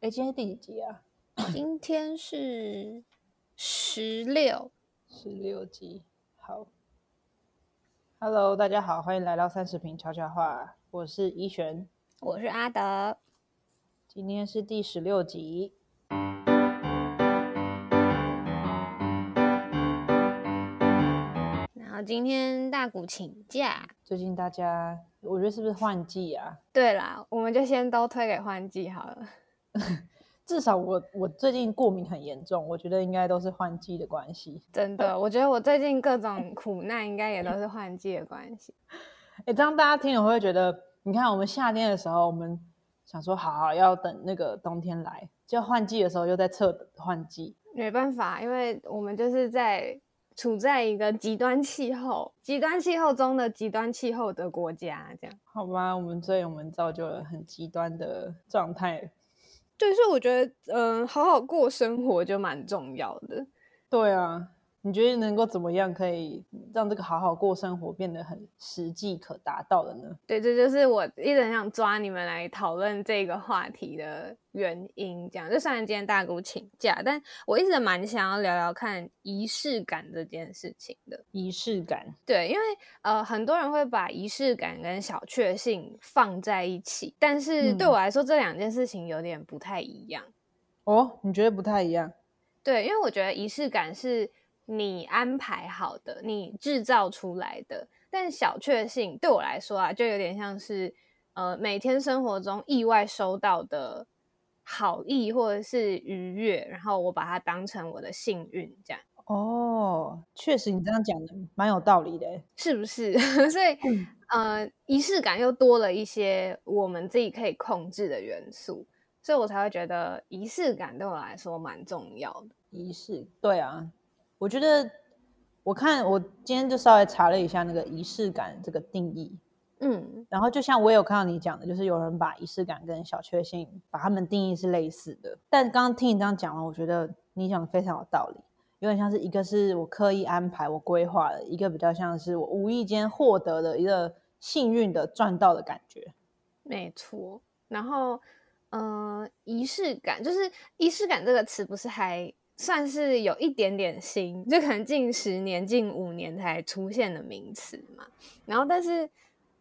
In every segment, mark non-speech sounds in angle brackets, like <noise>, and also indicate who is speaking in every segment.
Speaker 1: 哎，今天第几集啊？<coughs>
Speaker 2: 今天是十六，
Speaker 1: 十六集。好，Hello，大家好，欢迎来到三十平悄悄话。我是依璇，
Speaker 2: 我是阿德。
Speaker 1: 今天是第十六集。
Speaker 2: 然后今天大谷请假。
Speaker 1: 最近大家，我觉得是不是换季啊？
Speaker 2: 对啦，我们就先都推给换季好了。
Speaker 1: 至少我我最近过敏很严重，我觉得应该都是换季的关系。
Speaker 2: 真的，我觉得我最近各种苦难应该也都是换季的关系。<laughs>
Speaker 1: 哎，这样大家听了会觉得，你看我们夏天的时候，我们想说好好要等那个冬天来，就换季的时候又在测换季。
Speaker 2: 没办法，因为我们就是在处在一个极端气候、极端气候中的极端气候的国家，这样
Speaker 1: 好吧？我们所以我们造就了很极端的状态。
Speaker 2: 对，所以我觉得，嗯，好好过生活就蛮重要的。
Speaker 1: 对啊。你觉得能够怎么样可以让这个好好过生活变得很实际可达到的呢？
Speaker 2: 对，这就是我一直很想抓你们来讨论这个话题的原因。这样，就虽然今天大姑请假，但我一直蛮想要聊聊看仪式感这件事情的。
Speaker 1: 仪式感，
Speaker 2: 对，因为呃，很多人会把仪式感跟小确幸放在一起，但是对我来说，这两件事情有点不太一样。
Speaker 1: 哦，你觉得不太一样？
Speaker 2: 对，因为我觉得仪式感是。你安排好的，你制造出来的，但小确幸对我来说啊，就有点像是呃每天生活中意外收到的好意或者是愉悦，然后我把它当成我的幸运，这样。
Speaker 1: 哦，确实你这样讲的蛮有道理的，
Speaker 2: 是不是？<laughs> 所以呃仪式感又多了一些我们自己可以控制的元素，所以我才会觉得仪式感对我来说蛮重要的。
Speaker 1: 仪式，对啊。我觉得，我看我今天就稍微查了一下那个仪式感这个定义，嗯，然后就像我有看到你讲的，就是有人把仪式感跟小确幸把他们定义是类似的。但刚刚听你这样讲完，我觉得你讲的非常有道理，有点像是一个是我刻意安排、我规划的，一个比较像是我无意间获得的一个幸运的赚到的感觉。
Speaker 2: 没错，然后，嗯，仪式感就是仪式感这个词不是还？算是有一点点新，就可能近十年、近五年才出现的名词嘛。然后，但是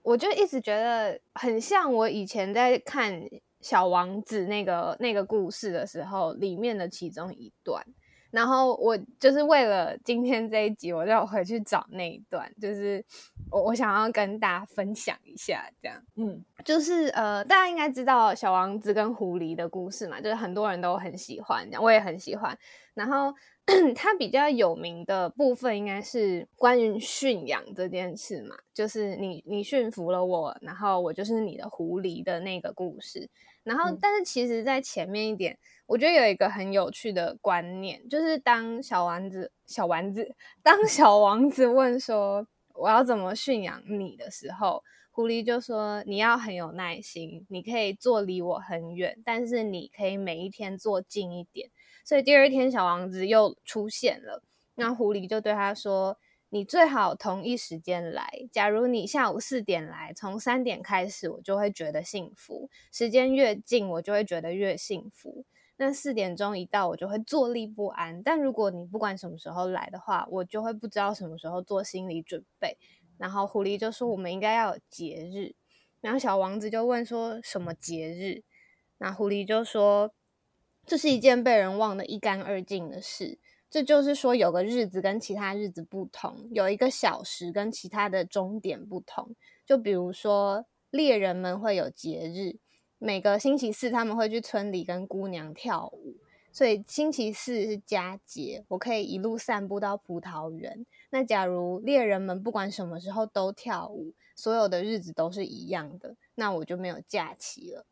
Speaker 2: 我就一直觉得很像我以前在看《小王子》那个那个故事的时候里面的其中一段。然后我就是为了今天这一集，我就回去找那一段，就是我我想要跟大家分享一下，这样，嗯，就是呃，大家应该知道小王子跟狐狸的故事嘛，就是很多人都很喜欢，我也很喜欢。然后 <clears throat> 它比较有名的部分应该是关于驯养这件事嘛，就是你你驯服了我，然后我就是你的狐狸的那个故事。然后，但是其实在前面一点。我觉得有一个很有趣的观念，就是当小丸子、小丸子当小王子问说我要怎么驯养你的时候，狐狸就说你要很有耐心，你可以坐离我很远，但是你可以每一天坐近一点。所以第二天小王子又出现了，那狐狸就对他说：“你最好同一时间来。假如你下午四点来，从三点开始我就会觉得幸福。时间越近，我就会觉得越幸福。”那四点钟一到，我就会坐立不安。但如果你不管什么时候来的话，我就会不知道什么时候做心理准备。然后狐狸就说：“我们应该要有节日。”然后小王子就问说：“什么节日？”那狐狸就说：“这是一件被人忘得一干二净的事。这就是说，有个日子跟其他日子不同，有一个小时跟其他的终点不同。就比如说，猎人们会有节日。”每个星期四，他们会去村里跟姑娘跳舞，所以星期四是佳节，我可以一路散步到葡萄园。那假如猎人们不管什么时候都跳舞，所有的日子都是一样的，那我就没有假期了。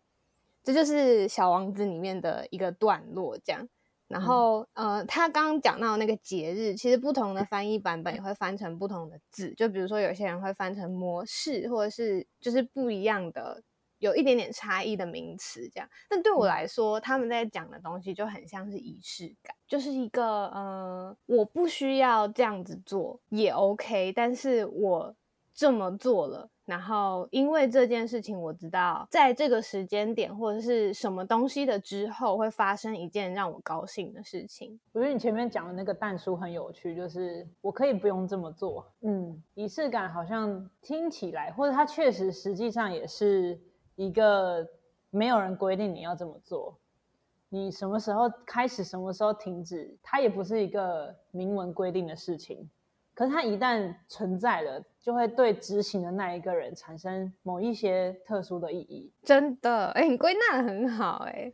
Speaker 2: 这就是《小王子》里面的一个段落，这样。然后，呃，他刚刚讲到那个节日，其实不同的翻译版本也会翻成不同的字，就比如说有些人会翻成模式，或者是就是不一样的。有一点点差异的名词，这样，但对我来说，他们在讲的东西就很像是仪式感，就是一个，呃，我不需要这样子做也 OK，但是我这么做了。然后，因为这件事情，我知道在这个时间点或者是什么东西的之后，会发生一件让我高兴的事情。
Speaker 1: 我觉得你前面讲的那个蛋书很有趣，就是我可以不用这么做。嗯，仪式感好像听起来，或者它确实实际上也是一个没有人规定你要这么做，你什么时候开始，什么时候停止，它也不是一个明文规定的事情。可是它一旦存在了，就会对执行的那一个人产生某一些特殊的意义。
Speaker 2: 真的，哎，你归纳的很好，哎，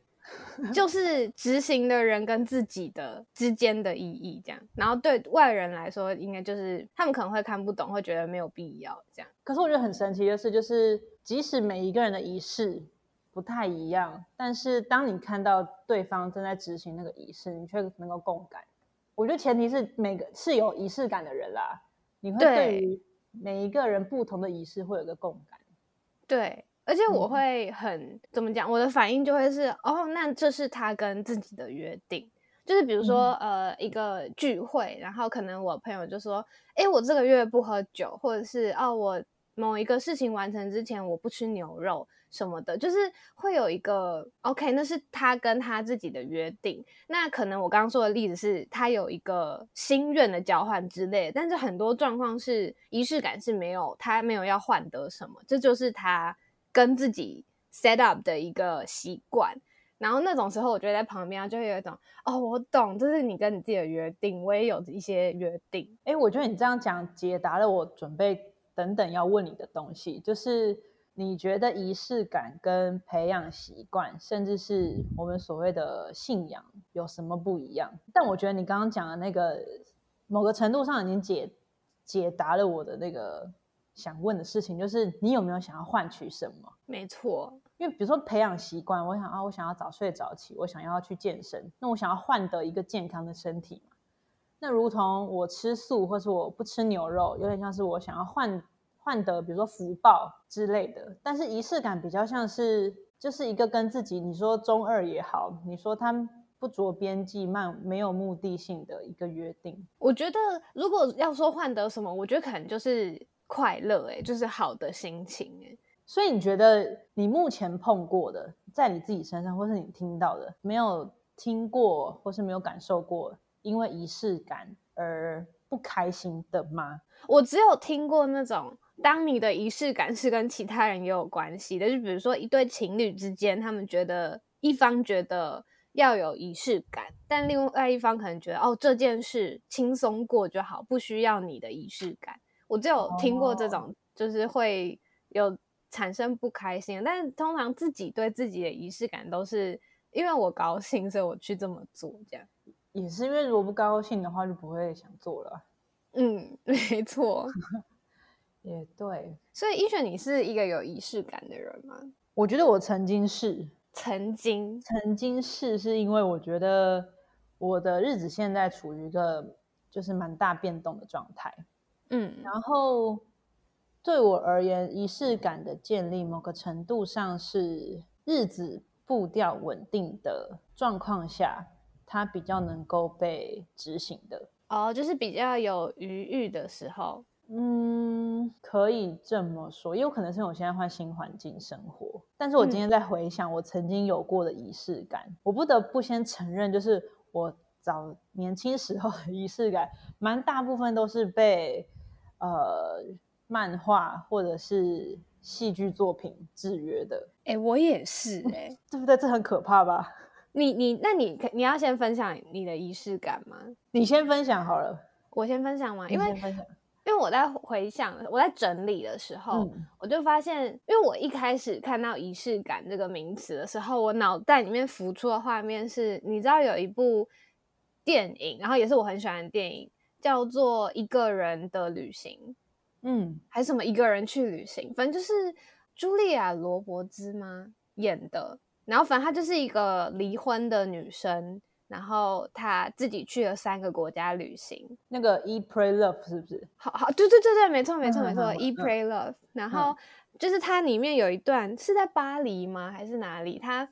Speaker 2: 就是执行的人跟自己的之间的意义这样。然后对外人来说，应该就是他们可能会看不懂，会觉得没有必要这样。
Speaker 1: 可是我觉得很神奇的是，就是即使每一个人的仪式不太一样，但是当你看到对方正在执行那个仪式，你却能够共感。我觉得前提是每个是有仪式感的人啦，你会对于每一个人不同的仪式会有个共感。
Speaker 2: 对，而且我会很怎么讲，我的反应就会是哦，那这是他跟自己的约定，就是比如说呃一个聚会，然后可能我朋友就说，哎，我这个月不喝酒，或者是哦我某一个事情完成之前我不吃牛肉。什么的，就是会有一个 OK，那是他跟他自己的约定。那可能我刚刚说的例子是他有一个心愿的交换之类，但是很多状况是仪式感是没有，他没有要换得什么，这就是他跟自己 set up 的一个习惯。然后那种时候，我觉得在旁边就会有一种哦，我懂，这是你跟你自己的约定，我也有一些约定。
Speaker 1: 哎，我觉得你这样讲解答了我准备等等要问你的东西，就是。你觉得仪式感跟培养习惯，甚至是我们所谓的信仰有什么不一样？但我觉得你刚刚讲的那个，某个程度上已经解解答了我的那个想问的事情，就是你有没有想要换取什么？
Speaker 2: 没错，
Speaker 1: 因为比如说培养习惯，我想啊，我想要早睡早起，我想要去健身，那我想要换得一个健康的身体嘛？那如同我吃素，或是我不吃牛肉，有点像是我想要换。换得比如说福报之类的，但是仪式感比较像是就是一个跟自己你说中二也好，你说他不着边际、慢没有目的性的一个约定。
Speaker 2: 我觉得如果要说换得什么，我觉得可能就是快乐，哎，就是好的心情，哎。
Speaker 1: 所以你觉得你目前碰过的，在你自己身上，或是你听到的，没有听过或是没有感受过因为仪式感而不开心的吗？
Speaker 2: 我只有听过那种。当你的仪式感是跟其他人也有关系的，就比如说一对情侣之间，他们觉得一方觉得要有仪式感，但另外一方可能觉得哦这件事轻松过就好，不需要你的仪式感。我只有听过这种，就是会有产生不开心，但是通常自己对自己的仪式感都是因为我高兴，所以我去这么做，这样
Speaker 1: 也是因为如果不高兴的话，就不会想做了。
Speaker 2: 嗯，<laughs> 没错。<laughs>
Speaker 1: 也对，
Speaker 2: 所以一璇，你是一个有仪式感的人吗？
Speaker 1: 我觉得我曾经是，
Speaker 2: 曾经，
Speaker 1: 曾经是，是因为我觉得我的日子现在处于一个就是蛮大变动的状态，嗯，然后对我而言，仪式感的建立，某个程度上是日子步调稳定的状况下，它比较能够被执行的。
Speaker 2: 哦，就是比较有余裕的时候。
Speaker 1: 嗯，可以这么说，也有可能是我现在换新环境生活。但是我今天在回想我曾经有过的仪式感，我不得不先承认，就是我早年轻时候的仪式感，蛮大部分都是被呃漫画或者是戏剧作品制约的。
Speaker 2: 哎，我也是，哎，<laughs>
Speaker 1: 对不对？这很可怕吧？
Speaker 2: 你你，那你你要先分享你的仪式感吗？
Speaker 1: 你先分享好了，
Speaker 2: 我先分享吗？因为。因为我在回想，我在整理的时候，我就发现，因为我一开始看到仪式感这个名词的时候，我脑袋里面浮出的画面是，你知道有一部电影，然后也是我很喜欢的电影，叫做《一个人的旅行》，嗯，还是什么一个人去旅行，反正就是茱莉亚·罗伯兹吗演的，然后反正她就是一个离婚的女生。然后她自己去了三个国家旅行，
Speaker 1: 那个 E Pray Love 是不是？
Speaker 2: 好好，对对对对，没错没错没错，E Pray Love。然后就是它里面有一段是在巴黎吗？还是哪里？她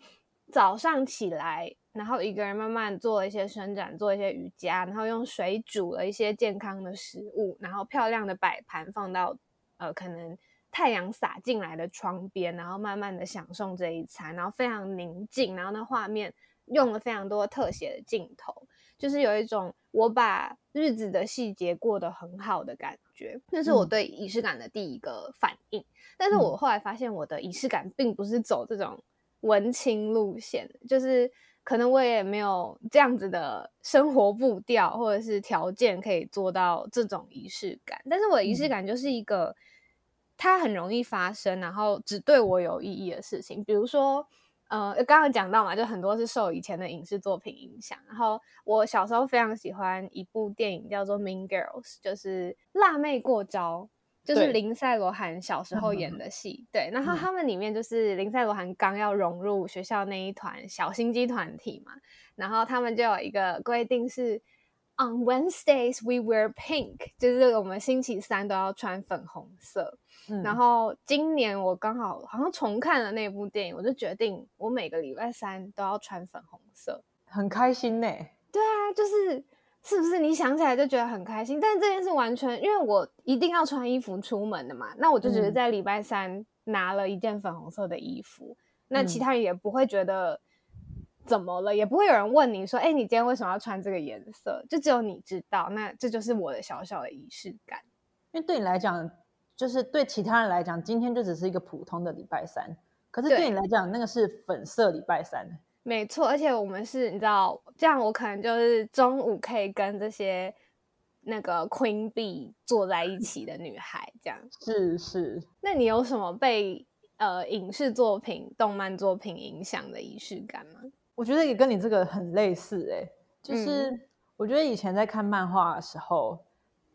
Speaker 2: 早上起来，然后一个人慢慢做一些伸展，做一些瑜伽，然后用水煮了一些健康的食物，然后漂亮的摆盘放到呃，可能太阳洒进来的窗边，然后慢慢的享受这一餐，然后非常宁静，然后那画面用了非常多特写的镜头，就是有一种我把日子的细节过得很好的感觉。那是我对仪式感的第一个反应。但是我后来发现，我的仪式感并不是走这种文青路线，就是可能我也没有这样子的生活步调或者是条件可以做到这种仪式感。但是我的仪式感就是一个，它很容易发生，然后只对我有意义的事情。比如说，呃，刚刚讲到嘛，就很多是受以前的影视作品影响。然后我小时候非常喜欢一部电影，叫做《Mean Girls》，就是辣妹过招。就是林赛罗韩小时候演 <laughs> 的戏，对，然后他们里面就是林赛罗韩刚要融入学校那一团小心机团体嘛，然后他们就有一个规定是，On Wednesdays we wear pink，就是我们星期三都要穿粉红色。然后今年我刚好好像重看了那部电影，我就决定我每个礼拜三都要穿粉红色，
Speaker 1: 很开心呢。
Speaker 2: 对啊，就是。是不是你想起来就觉得很开心？但这件事完全因为我一定要穿衣服出门的嘛，那我就只是在礼拜三拿了一件粉红色的衣服，那其他人也不会觉得怎么了，也不会有人问你说：“哎，你今天为什么要穿这个颜色？”就只有你知道。那这就是我的小小的仪式感。
Speaker 1: 因为对你来讲，就是对其他人来讲，今天就只是一个普通的礼拜三，可是对你来讲，那个是粉色礼拜三。
Speaker 2: 没错，而且我们是，你知道，这样我可能就是中午可以跟这些那个 Queen Bee 坐在一起的女孩，这样
Speaker 1: 是是。
Speaker 2: 那你有什么被呃影视作品、动漫作品影响的仪式感吗？
Speaker 1: 我觉得也跟你这个很类似，哎，就是我觉得以前在看漫画的时候，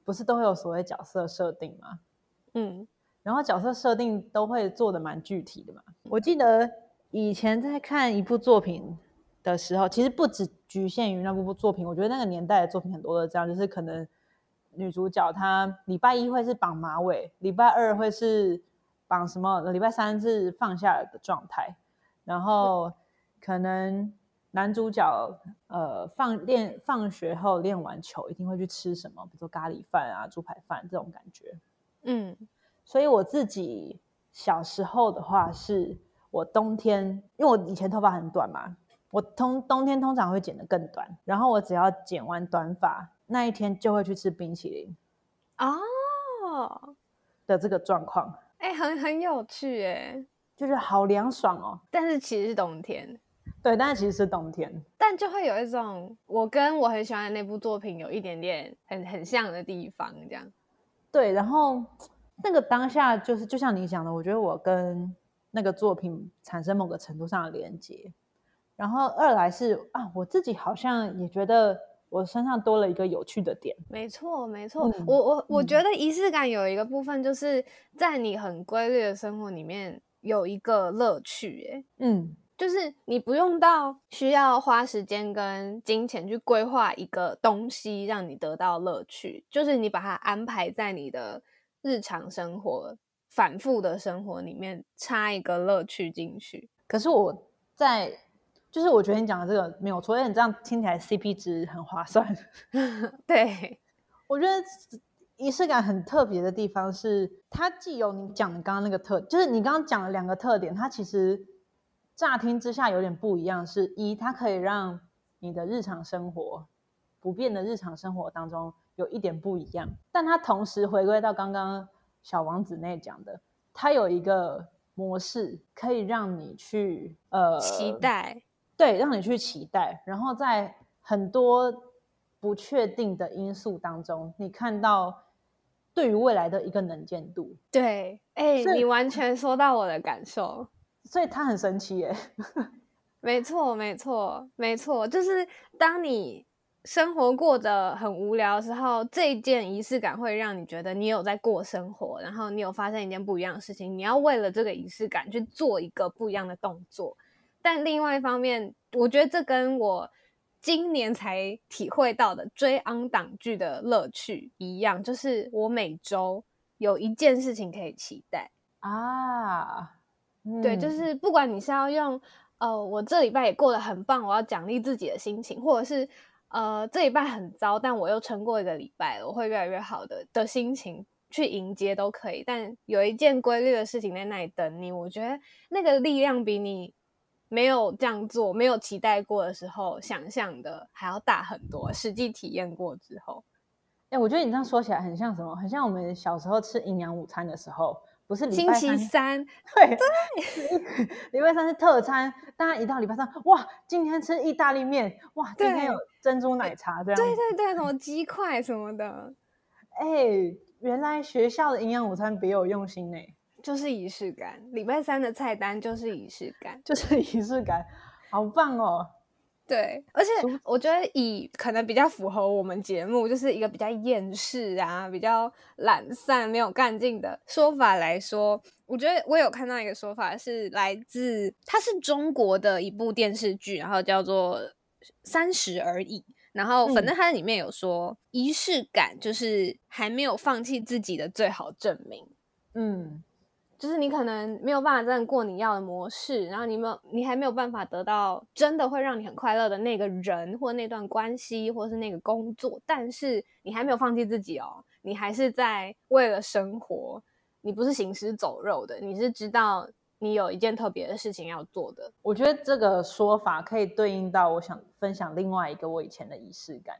Speaker 1: 不是都会有所谓角色设定吗？嗯，然后角色设定都会做的蛮具体的嘛。我记得。以前在看一部作品的时候，其实不只局限于那部作品。我觉得那个年代的作品很多都这样，就是可能女主角她礼拜一会是绑马尾，礼拜二会是绑什么，礼拜三是放下的状态。然后可能男主角呃放练放学后练完球，一定会去吃什么，比如说咖喱饭啊、猪排饭这种感觉。嗯，所以我自己小时候的话是。我冬天，因为我以前头发很短嘛，我通冬天通常会剪得更短，然后我只要剪完短发那一天就会去吃冰淇淋，哦的这个状况，
Speaker 2: 哎，很很有趣哎，
Speaker 1: 就是好凉爽哦。
Speaker 2: 但是其实是冬天，
Speaker 1: 对，但是其实是冬天，
Speaker 2: 但就会有一种我跟我很喜欢的那部作品有一点点很很像的地方，这样。
Speaker 1: 对，然后那个当下就是就像你讲的，我觉得我跟。那个作品产生某个程度上的连接，然后二来是啊，我自己好像也觉得我身上多了一个有趣的点。
Speaker 2: 没错，没错，我我我觉得仪式感有一个部分，就是在你很规律的生活里面有一个乐趣。哎，嗯，就是你不用到需要花时间跟金钱去规划一个东西让你得到乐趣，就是你把它安排在你的日常生活。反复的生活里面插一个乐趣进去，
Speaker 1: 可是我在，就是我觉得你讲的这个没有错，因为你这样听起来 CP 值很划算。<laughs>
Speaker 2: 对，
Speaker 1: 我觉得仪式感很特别的地方是，它既有你讲的刚刚那个特，就是你刚刚讲的两个特点，它其实乍听之下有点不一样。是一，它可以让你的日常生活不变的日常生活当中有一点不一样，但它同时回归到刚刚。小王子那讲的，它有一个模式可以让你去呃
Speaker 2: 期待，
Speaker 1: 对，让你去期待，然后在很多不确定的因素当中，你看到对于未来的一个能见度。
Speaker 2: 对，哎，你完全说到我的感受，
Speaker 1: 所以他很神奇耶。<laughs>
Speaker 2: 没错，没错，没错，就是当你。生活过得很无聊的时候，这一件仪式感会让你觉得你有在过生活，然后你有发生一件不一样的事情，你要为了这个仪式感去做一个不一样的动作。但另外一方面，我觉得这跟我今年才体会到的追昂档剧的乐趣一样，就是我每周有一件事情可以期待啊。对，就是不管你是要用呃，我这礼拜也过得很棒，我要奖励自己的心情，或者是。呃，这礼拜很糟，但我又撑过一个礼拜了，我会越来越好的的心情，去迎接都可以，但有一件规律的事情在那里等你，我觉得那个力量比你没有这样做、没有期待过的时候想象的还要大很多。实际体验过之后，
Speaker 1: 哎，我觉得你这样说起来很像什么？很像我们小时候吃营养午餐的时候。不是
Speaker 2: 星期三，<laughs>
Speaker 1: 对对，礼拜三是特餐。大家一到礼拜三，哇，今天吃意大利面，哇，今天有珍珠奶茶这样。
Speaker 2: 对对对，什么鸡块什么的。
Speaker 1: 哎，原来学校的营养午餐别有用心呢，
Speaker 2: 就是仪式感。礼拜三的菜单就是仪式感，
Speaker 1: 就是仪式感，好棒哦。
Speaker 2: 对，而且我觉得以可能比较符合我们节目，就是一个比较厌世啊、比较懒散、没有干劲的说法来说，我觉得我有看到一个说法是来自，它是中国的一部电视剧，然后叫做《三十而已》，然后反正它里面有说，仪式感就是还没有放弃自己的最好证明。嗯。就是你可能没有办法真的过你要的模式，然后你没有，你还没有办法得到真的会让你很快乐的那个人或那段关系，或是那个工作，但是你还没有放弃自己哦，你还是在为了生活，你不是行尸走肉的，你是知道你有一件特别的事情要做的。
Speaker 1: 我觉得这个说法可以对应到我想分享另外一个我以前的仪式感。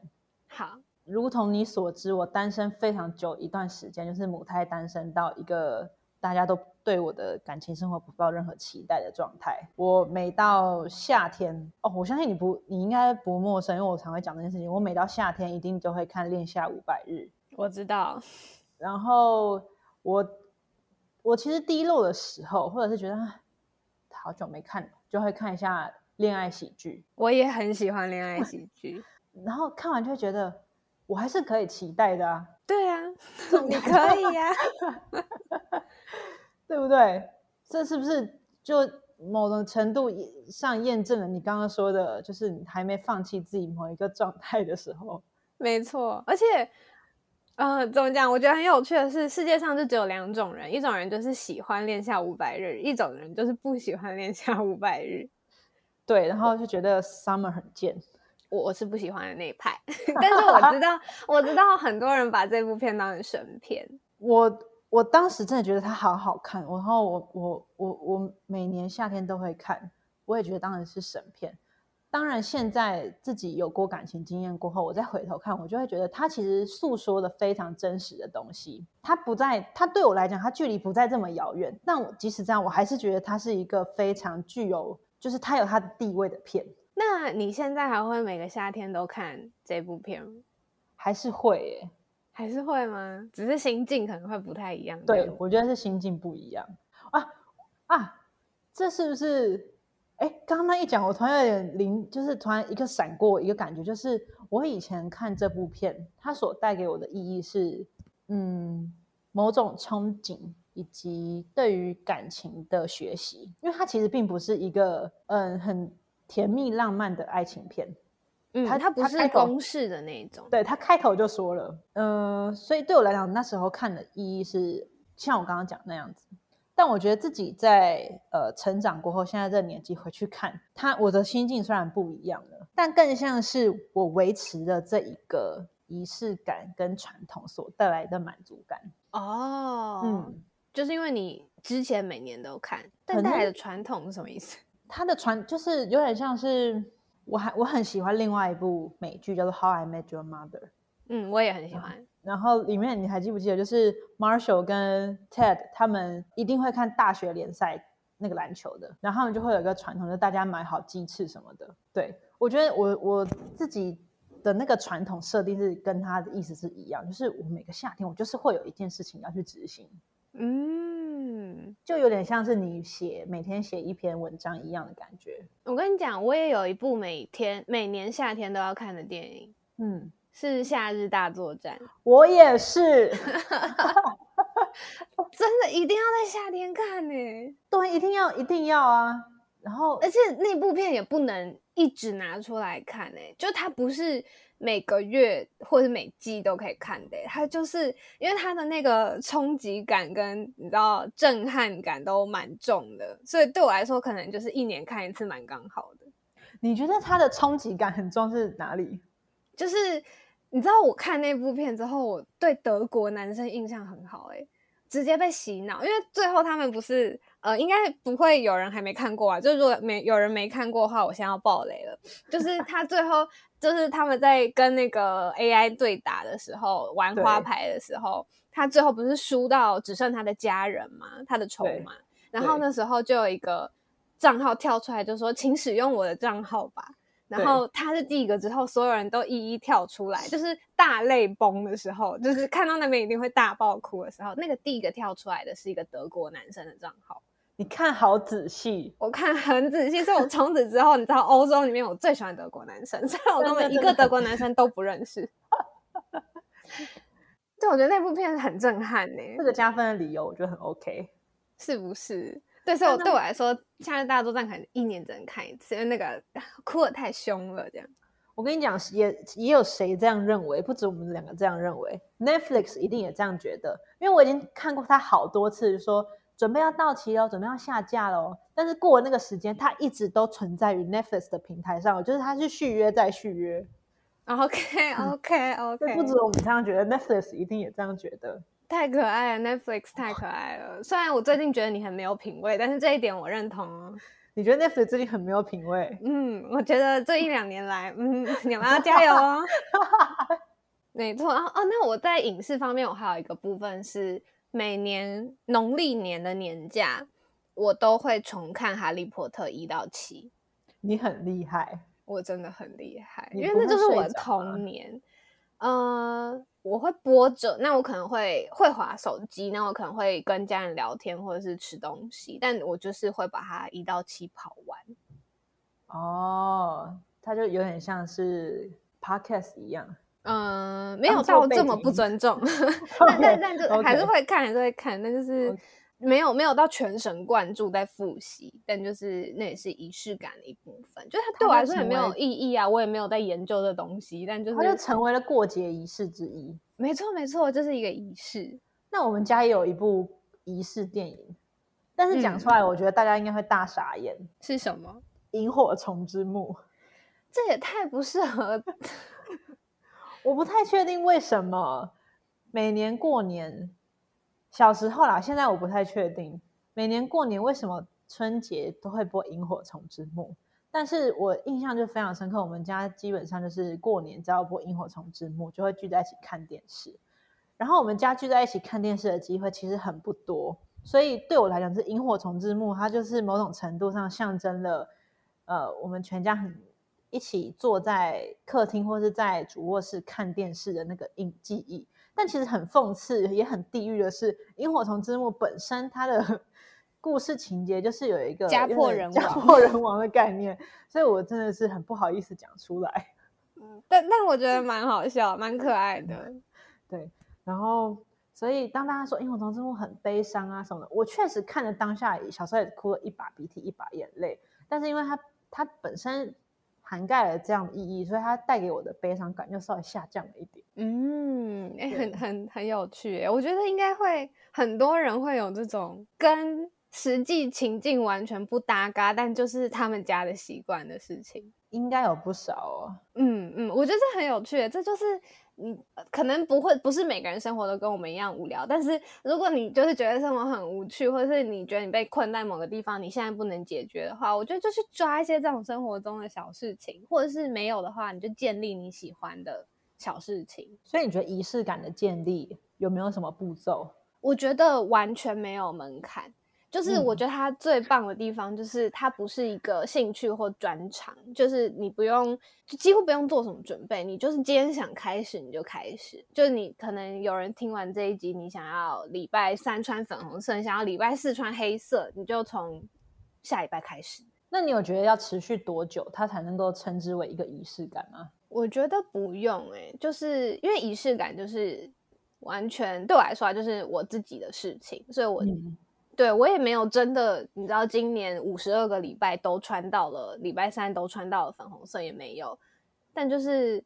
Speaker 2: 好，
Speaker 1: 如同你所知，我单身非常久一段时间，就是母胎单身到一个大家都。对我的感情生活不抱任何期待的状态。我每到夏天哦，我相信你不，你应该不陌生，因为我常会讲这件事情。我每到夏天一定就会看《恋夏五百日》，
Speaker 2: 我知道。<laughs>
Speaker 1: 然后我我其实低落的时候，或者是觉得好久没看，就会看一下恋爱喜剧。
Speaker 2: 我也很喜欢恋爱喜剧，<laughs>
Speaker 1: 然后看完就会觉得我还是可以期待的啊。
Speaker 2: 对啊，<laughs> 你可以呀。
Speaker 1: 对不对？这是不是就某种程度上验证了你刚刚说的，就是你还没放弃自己某一个状态的时候？
Speaker 2: 没错，而且，呃，怎么讲？我觉得很有趣的是，世界上就只有两种人，一种人就是喜欢练下五百日，一种人就是不喜欢练下五百日。
Speaker 1: 对，然后就觉得 Summer 很贱，
Speaker 2: 我我是不喜欢的那一派，<laughs> 但是我知道，我知道很多人把这部片当成神片，<laughs>
Speaker 1: 我。我当时真的觉得它好好看，然后我我我我每年夏天都会看，我也觉得当然是神片。当然现在自己有过感情经验过后，我再回头看，我就会觉得它其实诉说的非常真实的东西。它不在，它对我来讲，它距离不再这么遥远。但我即使这样，我还是觉得它是一个非常具有，就是它有它的地位的片。
Speaker 2: 那你现在还会每个夏天都看这部片吗？
Speaker 1: 还是会耶。
Speaker 2: 还是会吗？只是心境可能会不太一样。
Speaker 1: 对，我觉得是心境不一样啊啊！这是不是？哎，刚刚那一讲，我突然有点灵，就是突然一个闪过一个感觉，就是我以前看这部片，它所带给我的意义是，嗯，某种憧憬以及对于感情的学习，因为它其实并不是一个嗯很甜蜜浪漫的爱情片。
Speaker 2: 嗯，他他不是公式的那一种，
Speaker 1: 对他开头就说了，嗯，所以对我来讲，那时候看的意义是像我刚刚讲那样子。但我觉得自己在呃成长过后，现在这个年纪回去看他，我的心境虽然不一样了，但更像是我维持的这一个仪式感跟传统所带来的满足感。
Speaker 2: 哦，嗯，就是因为你之前每年都看，但带来的传统是什么意思？
Speaker 1: 它的传就是有点像是。我还我很喜欢另外一部美剧，叫做《How I Met Your Mother》。
Speaker 2: 嗯，我也很喜欢。
Speaker 1: 然后里面你还记不记得，就是 Marshall 跟 Ted 他们一定会看大学联赛那个篮球的，然后他们就会有一个传统，就大家买好鸡翅什么的。对我觉得我我自己的那个传统设定是跟他的意思是一样，就是我每个夏天我就是会有一件事情要去执行。嗯。嗯，就有点像是你写每天写一篇文章一样的感觉。
Speaker 2: 我跟你讲，我也有一部每天每年夏天都要看的电影，嗯，是《夏日大作战》。
Speaker 1: 我也是 <laughs> <laughs>
Speaker 2: 真的一定要在夏天看呢。
Speaker 1: 对，一定要一定要啊。然后，
Speaker 2: 而且那部片也不能一直拿出来看呢，就它不是。每个月或者每季都可以看的，它就是因为它的那个冲击感跟你知道震撼感都蛮重的，所以对我来说可能就是一年看一次蛮刚好的。
Speaker 1: 你觉得它的冲击感很重是哪里？
Speaker 2: 就是你知道我看那部片之后，我对德国男生印象很好，哎，直接被洗脑。因为最后他们不是，呃，应该不会有人还没看过啊。就如果没有人没看过的话，我先要爆雷了。就是他最后，就是他们在跟那个 AI 对打的时候，玩花牌的时候，他最后不是输到只剩他的家人嘛，他的筹码。然后那时候就有一个账号跳出来，就说：“请使用我的账号吧。”然后他是第一个之后，所有人都一一跳出来，就是大泪崩的时候，就是看到那边一定会大爆哭的时候，那个第一个跳出来的是一个德国男生的账号。
Speaker 1: 你看好仔细，
Speaker 2: 我看很仔细，所以我从此之后，你知道欧洲里面我最喜欢德国男生，虽然我根本一个德国男生都不认识。对，我觉得那部片很震撼呢。
Speaker 1: 这个加分的理由，我觉得很 OK，
Speaker 2: 是不是？对，所以我对我来说，现在大家都站可能一年只能看一次，因为那个 <laughs> 哭的太凶了。这样，
Speaker 1: 我跟你讲，也也有谁这样认为，不止我们两个这样认为，Netflix 一定也这样觉得。因为我已经看过他好多次，说准备要到期了，准备要下架了，但是过了那个时间，它一直都存在于 Netflix 的平台上，就是它是续约再续约。<laughs>
Speaker 2: OK OK OK，
Speaker 1: 不止我们这样觉得，Netflix 一定也这样觉得。
Speaker 2: 太可爱了，Netflix 太可爱了。虽然我最近觉得你很没有品味，但是这一点我认同哦。
Speaker 1: 你觉得 Netflix 最近很没有品味？
Speaker 2: 嗯，我觉得这一两年来，嗯，<laughs> 你们要加油哦。<laughs> 没错啊哦，那我在影视方面，我还有一个部分是每年农历年的年假，我都会重看《哈利波特》一到七。
Speaker 1: 你很厉害，
Speaker 2: 我真的很厉害，因为那就是我的童年。呃。我会播着，那我可能会会划手机，那我可能会跟家人聊天或者是吃东西，但我就是会把它一到七跑完。
Speaker 1: 哦，它就有点像是 podcast 一样，
Speaker 2: 嗯，没有到这么不尊重，<laughs> 但但但就还是会看，还是会看，但就是。没有没有到全神贯注在复习，但就是那也是仪式感的一部分。就是它对我来说也没有意义啊，我也没有在研究这东西，但就是
Speaker 1: 它就成为了过节仪式之一。
Speaker 2: 没错没错，这是一个仪式。
Speaker 1: 那我们家也有一部仪式电影，但是讲出来，我觉得大家应该会大傻眼。
Speaker 2: 是什么？
Speaker 1: 萤火虫之墓？
Speaker 2: 这也太不适合。
Speaker 1: 我不太确定为什么每年过年。小时候啦，现在我不太确定。每年过年为什么春节都会播《萤火虫之墓》？但是我印象就非常深刻。我们家基本上就是过年只要播《萤火虫之墓》，就会聚在一起看电视。然后我们家聚在一起看电视的机会其实很不多，所以对我来讲，是《萤火虫之墓》它就是某种程度上象征了，呃，我们全家很一起坐在客厅或是在主卧室看电视的那个印记忆。但其实很讽刺，也很地狱的是，《萤火虫之墓》本身它的故事情节就是有一个
Speaker 2: 家破人亡、
Speaker 1: 家破 <laughs> 人亡的概念，所以我真的是很不好意思讲出来。
Speaker 2: 嗯，但但我觉得蛮好笑、蛮可爱的。
Speaker 1: 对，然后所以当大家说《萤火虫之墓》很悲伤啊什么的，我确实看了当下，小时候也哭了一把鼻涕一把眼泪。但是因为它它本身。涵盖了这样的意义，所以它带给我的悲伤感就稍微下降了一点。
Speaker 2: 嗯，哎，很很很有趣。我觉得应该会很多人会有这种跟实际情境完全不搭嘎，但就是他们家的习惯的事情，
Speaker 1: 应该有不少哦。
Speaker 2: 嗯嗯，我觉得这很有趣，这就是。你可能不会，不是每个人生活都跟我们一样无聊。但是如果你就是觉得生活很无趣，或者是你觉得你被困在某个地方，你现在不能解决的话，我觉得就去抓一些这种生活中的小事情，或者是没有的话，你就建立你喜欢的小事情。
Speaker 1: 所以你觉得仪式感的建立有没有什么步骤？
Speaker 2: 我觉得完全没有门槛。就是我觉得它最棒的地方，就是它不是一个兴趣或专长，就是你不用，就几乎不用做什么准备，你就是今天想开始你就开始。就是你可能有人听完这一集，你想要礼拜三穿粉红色，你想要礼拜四穿黑色，你就从下礼拜开始。
Speaker 1: 那你有觉得要持续多久，它才能够称之为一个仪式感吗？
Speaker 2: 我觉得不用诶，就是因为仪式感就是完全对我来说就是我自己的事情，所以我。对我也没有真的，你知道，今年五十二个礼拜都穿到了，礼拜三都穿到了粉红色也没有，但就是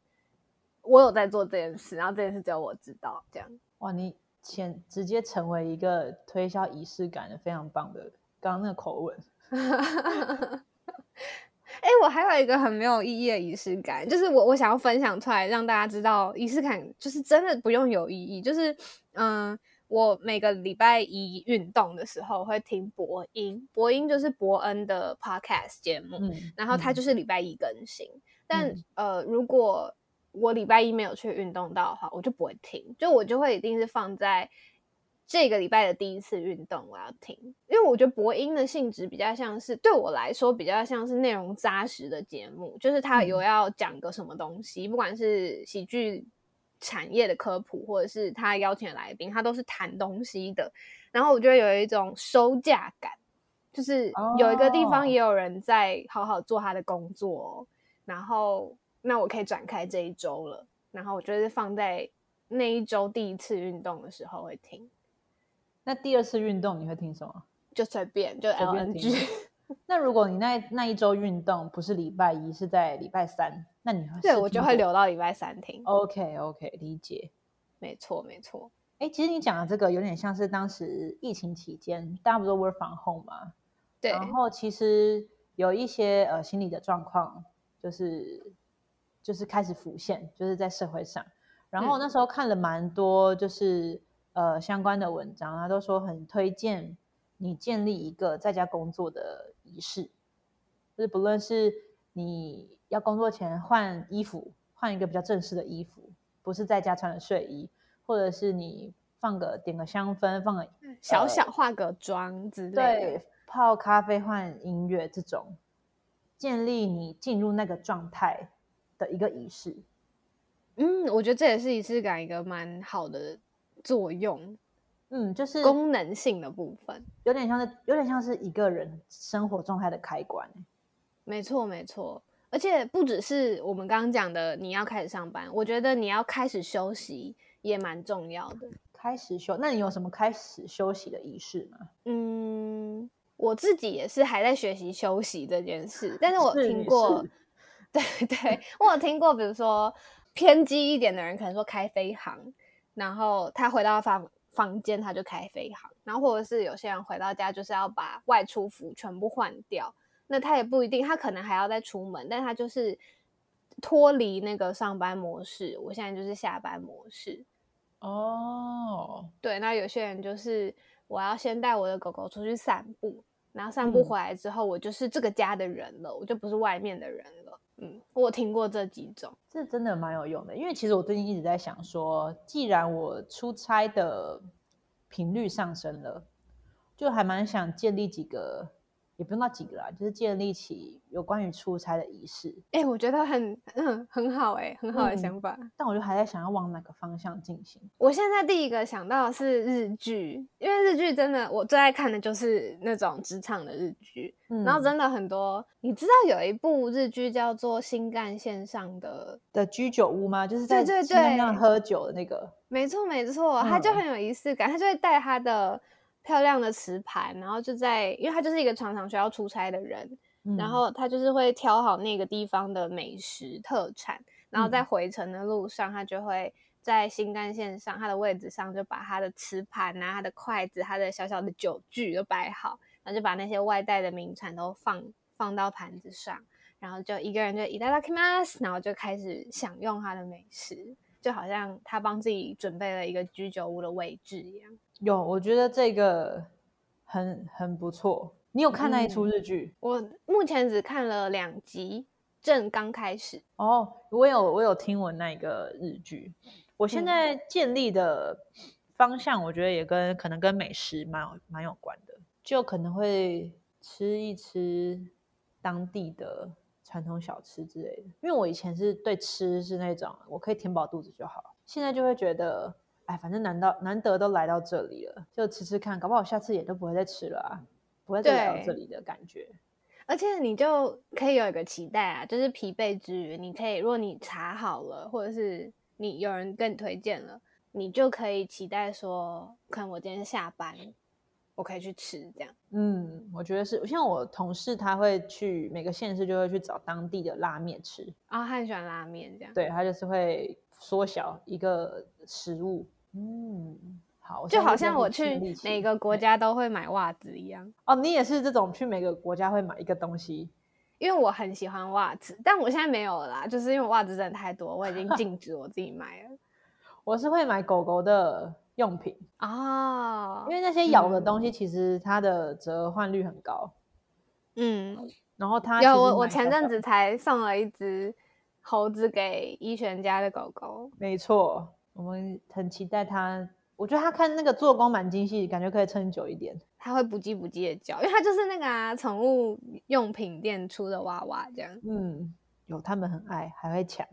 Speaker 2: 我有在做这件事，然后这件事只有我知道，这样。
Speaker 1: 哇，你前直接成为一个推销仪式感的非常棒的，刚刚那个口吻。<laughs>
Speaker 2: 哎，我还有一个很没有意义的仪式感，就是我我想要分享出来，让大家知道仪式感就是真的不用有意义。就是嗯，我每个礼拜一运动的时候会听博音，博音就是伯恩的 podcast 节目，然后它就是礼拜一更新。但呃，如果我礼拜一没有去运动到的话，我就不会听，就我就会一定是放在。这个礼拜的第一次运动，我要听，因为我觉得博音的性质比较像是对我来说比较像是内容扎实的节目，就是他有要讲个什么东西，不管是喜剧产业的科普，或者是他邀请的来宾，他都是谈东西的。然后我觉得有一种收价感，就是有一个地方也有人在好好做他的工作，然后那我可以展开这一周了。然后我觉得放在那一周第一次运动的时候会听。
Speaker 1: 那第二次运动你会听什么？
Speaker 2: 就随便，就 LNG。
Speaker 1: 那如果你那那一周运动不是礼拜一，是在礼拜三，那你
Speaker 2: 对我就会留到礼拜三听。
Speaker 1: OK OK，理解。
Speaker 2: 没错没错。
Speaker 1: 哎，其实你讲的这个有点像是当时疫情期间，大家不都 work from home 吗？
Speaker 2: 对。
Speaker 1: 然后其实有一些呃心理的状况，就是就是开始浮现，就是在社会上。然后那时候看了蛮多，就是。呃，相关的文章，他都说很推荐你建立一个在家工作的仪式，就是不论是你要工作前换衣服，换一个比较正式的衣服，不是在家穿的睡衣，或者是你放个点个香氛，放个
Speaker 2: 小小化个妆之类，
Speaker 1: 对，泡咖啡换音乐这种，建立你进入那个状态的一个仪式。
Speaker 2: 嗯，我觉得这也是仪式感一个蛮好的。作用，
Speaker 1: 嗯，就是
Speaker 2: 功能性的部分，
Speaker 1: 有点像是有点像是一个人生活状态的开关。
Speaker 2: 没错，没错，而且不只是我们刚刚讲的，你要开始上班，我觉得你要开始休息也蛮重要的。
Speaker 1: 开始休，那你有什么开始休息的仪式吗？
Speaker 2: 嗯，我自己也是还在学习休息这件事，但是我听过，<laughs> 对对，我有听过，比如说偏激一点的人可能说开飞航。然后他回到房房间，他就开飞航。然后或者是有些人回到家，就是要把外出服全部换掉。那他也不一定，他可能还要再出门，但他就是脱离那个上班模式。我现在就是下班模式。
Speaker 1: 哦，
Speaker 2: 对。那有些人就是我要先带我的狗狗出去散步，然后散步回来之后，我就是这个家的人了，我就不是外面的人了。嗯，我听过这几种，
Speaker 1: 这真的蛮有用的。因为其实我最近一直在想说，既然我出差的频率上升了，就还蛮想建立几个。也不用到几个啦，就是建立起有关于出差的仪式。
Speaker 2: 哎，我觉得很嗯很好哎，很好的想法。
Speaker 1: 但我就还在想要往哪个方向进行。
Speaker 2: 我现在第一个想到的是日剧，因为日剧真的我最爱看的就是那种职场的日剧。然后真的很多，你知道有一部日剧叫做《新干线上的
Speaker 1: 的居酒屋》吗？就是在新干线上喝酒的那个。
Speaker 2: 没错没错，他就很有仪式感，他就会带他的。漂亮的瓷盘，然后就在，因为他就是一个常常需要出差的人，然后他就是会挑好那个地方的美食特产，然后在回程的路上，他就会在新干线上他的位置上就把他的瓷盘啊、他的筷子、他的小小的酒具都摆好，然后就把那些外带的名产都放放到盘子上，然后就一个人就一大拉 k i m a s 然后就开始享用他的美食，就好像他帮自己准备了一个居酒屋的位置一样。
Speaker 1: 有，我觉得这个很很不错。你有看那一出日剧？
Speaker 2: 我目前只看了两集，正刚开始。
Speaker 1: 哦，我有我有听闻那个日剧。我现在建立的方向，我觉得也跟可能跟美食蛮有蛮有关的，就可能会吃一吃当地的传统小吃之类的。因为我以前是对吃是那种我可以填饱肚子就好，现在就会觉得。哎，反正难到难得都来到这里了，就吃吃看，搞不好下次也都不会再吃了啊，不会再来到这里的感觉。
Speaker 2: 而且你就可以有一个期待啊，就是疲惫之余，你可以，如果你查好了，或者是你有人跟你推荐了，你就可以期待说，可能我今天下班，我可以去吃这样。
Speaker 1: 嗯，我觉得是，像我同事他会去每个县市就会去找当地的拉面吃
Speaker 2: 啊，他很喜欢拉面这样。
Speaker 1: 对他就是会缩小一个食物。嗯，好，
Speaker 2: 就好像我去每个国家都会买袜子一样。
Speaker 1: 哦，你也是这种去每个国家会买一个东西？
Speaker 2: 因为我很喜欢袜子，但我现在没有了啦，就是因为袜子真的太多，我已经禁止我自己买了。<laughs>
Speaker 1: 我是会买狗狗的用品啊，因为那些咬的东西其实它的折换率很高。嗯，然后它
Speaker 2: 有我我前阵子才送了一只猴子给医璇家的狗狗。
Speaker 1: 没错，我们很期待它。我觉得它看那个做工蛮精细，感觉可以撑久一点。
Speaker 2: 它会不叽不叽的叫，因为它就是那个啊宠物用品店出的娃娃这样。
Speaker 1: 嗯，有他们很爱，还会抢。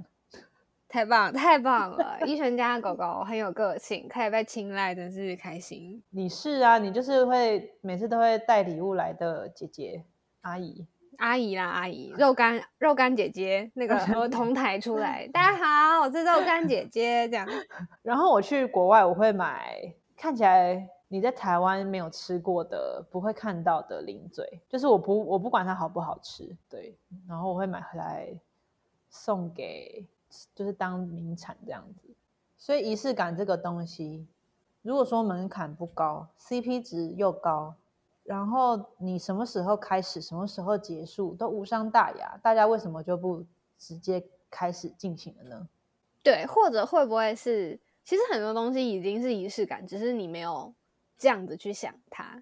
Speaker 2: 太棒太棒了！医生家的狗狗很有个性，可以被青睐，真是开心。
Speaker 1: 你是啊，你就是会每次都会带礼物来的姐姐阿姨
Speaker 2: 阿姨啦，阿姨肉干肉干姐姐那个同台出来，大家好，我是肉干姐 <laughs> 姐这样。<laughs>
Speaker 1: 然后我去国外，我会买看起来你在台湾没有吃过的，不会看到的零嘴，就是我不我不管它好不好吃，对，然后我会买回来送给。就是当名产这样子，所以仪式感这个东西，如果说门槛不高，CP 值又高，然后你什么时候开始，什么时候结束都无伤大雅，大家为什么就不直接开始进行了呢？
Speaker 2: 对，或者会不会是，其实很多东西已经是仪式感，只是你没有这样子去想它，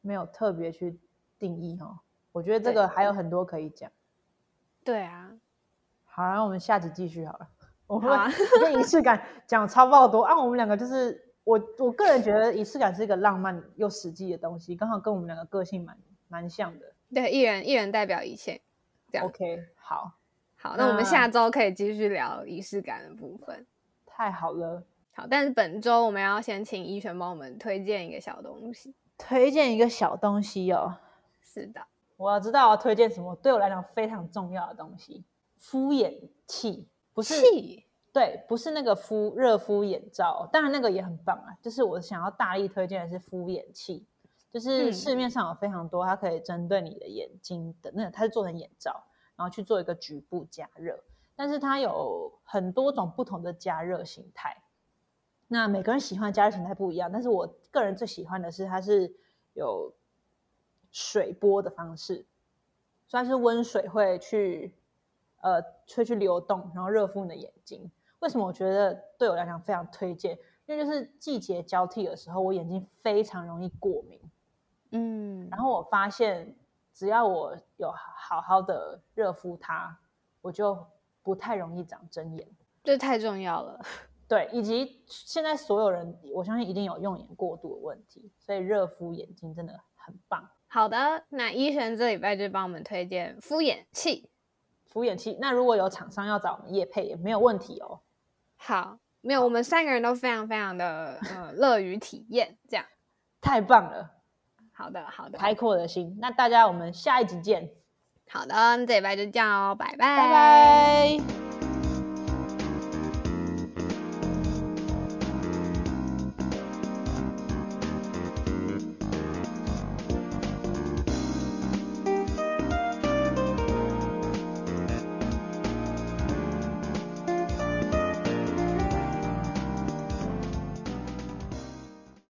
Speaker 1: 没有特别去定义哈。我觉得这个还有很多可以讲。
Speaker 2: 对啊。
Speaker 1: 好，那我们下集继续好了。<laughs> 我们跟仪式感讲超爆多啊！我们两个就是我，我个人觉得仪式感是一个浪漫又实际的东西，刚好跟我们两个个性蛮蛮像的。
Speaker 2: 对，一人一人代表一切，这样
Speaker 1: OK。好，
Speaker 2: 好，那我们下周可以继续聊仪式感的部分。
Speaker 1: 太好了，
Speaker 2: 好，但是本周我们要先请医璇帮我们推荐一个小东西。
Speaker 1: 推荐一个小东西哦。
Speaker 2: 是的，
Speaker 1: 我要知道要推荐什么，对我来讲非常重要的东西。敷衍器不是对，不是那个敷热敷眼罩，当然那个也很棒啊。就是我想要大力推荐的是敷眼器，就是市面上有非常多，它可以针对你的眼睛的那，它是做成眼罩，然后去做一个局部加热。但是它有很多种不同的加热形态，那每个人喜欢的加热形态不一样。但是我个人最喜欢的是它是有水波的方式，算是温水会去。呃，会去流动，然后热敷你的眼睛。为什么我觉得对我来讲非常推荐？因为就是季节交替的时候，我眼睛非常容易过敏。嗯，然后我发现，只要我有好好的热敷它，我就不太容易长针眼。
Speaker 2: 这太重要了。<laughs>
Speaker 1: 对，以及现在所有人，我相信一定有用眼过度的问题，所以热敷眼睛真的很棒。
Speaker 2: 好的，那医生这礼拜就帮我们推荐敷眼器。
Speaker 1: 敷眼器，那如果有厂商要找我们叶配也没有问题哦。
Speaker 2: 好，没有，我们三个人都非常非常的呃 <laughs> 乐于体验，这样
Speaker 1: 太棒了。
Speaker 2: 好的，好的，
Speaker 1: 开阔的心。那大家我们下一集见。
Speaker 2: 好的，这礼拜就这样哦，拜拜，
Speaker 1: 拜拜。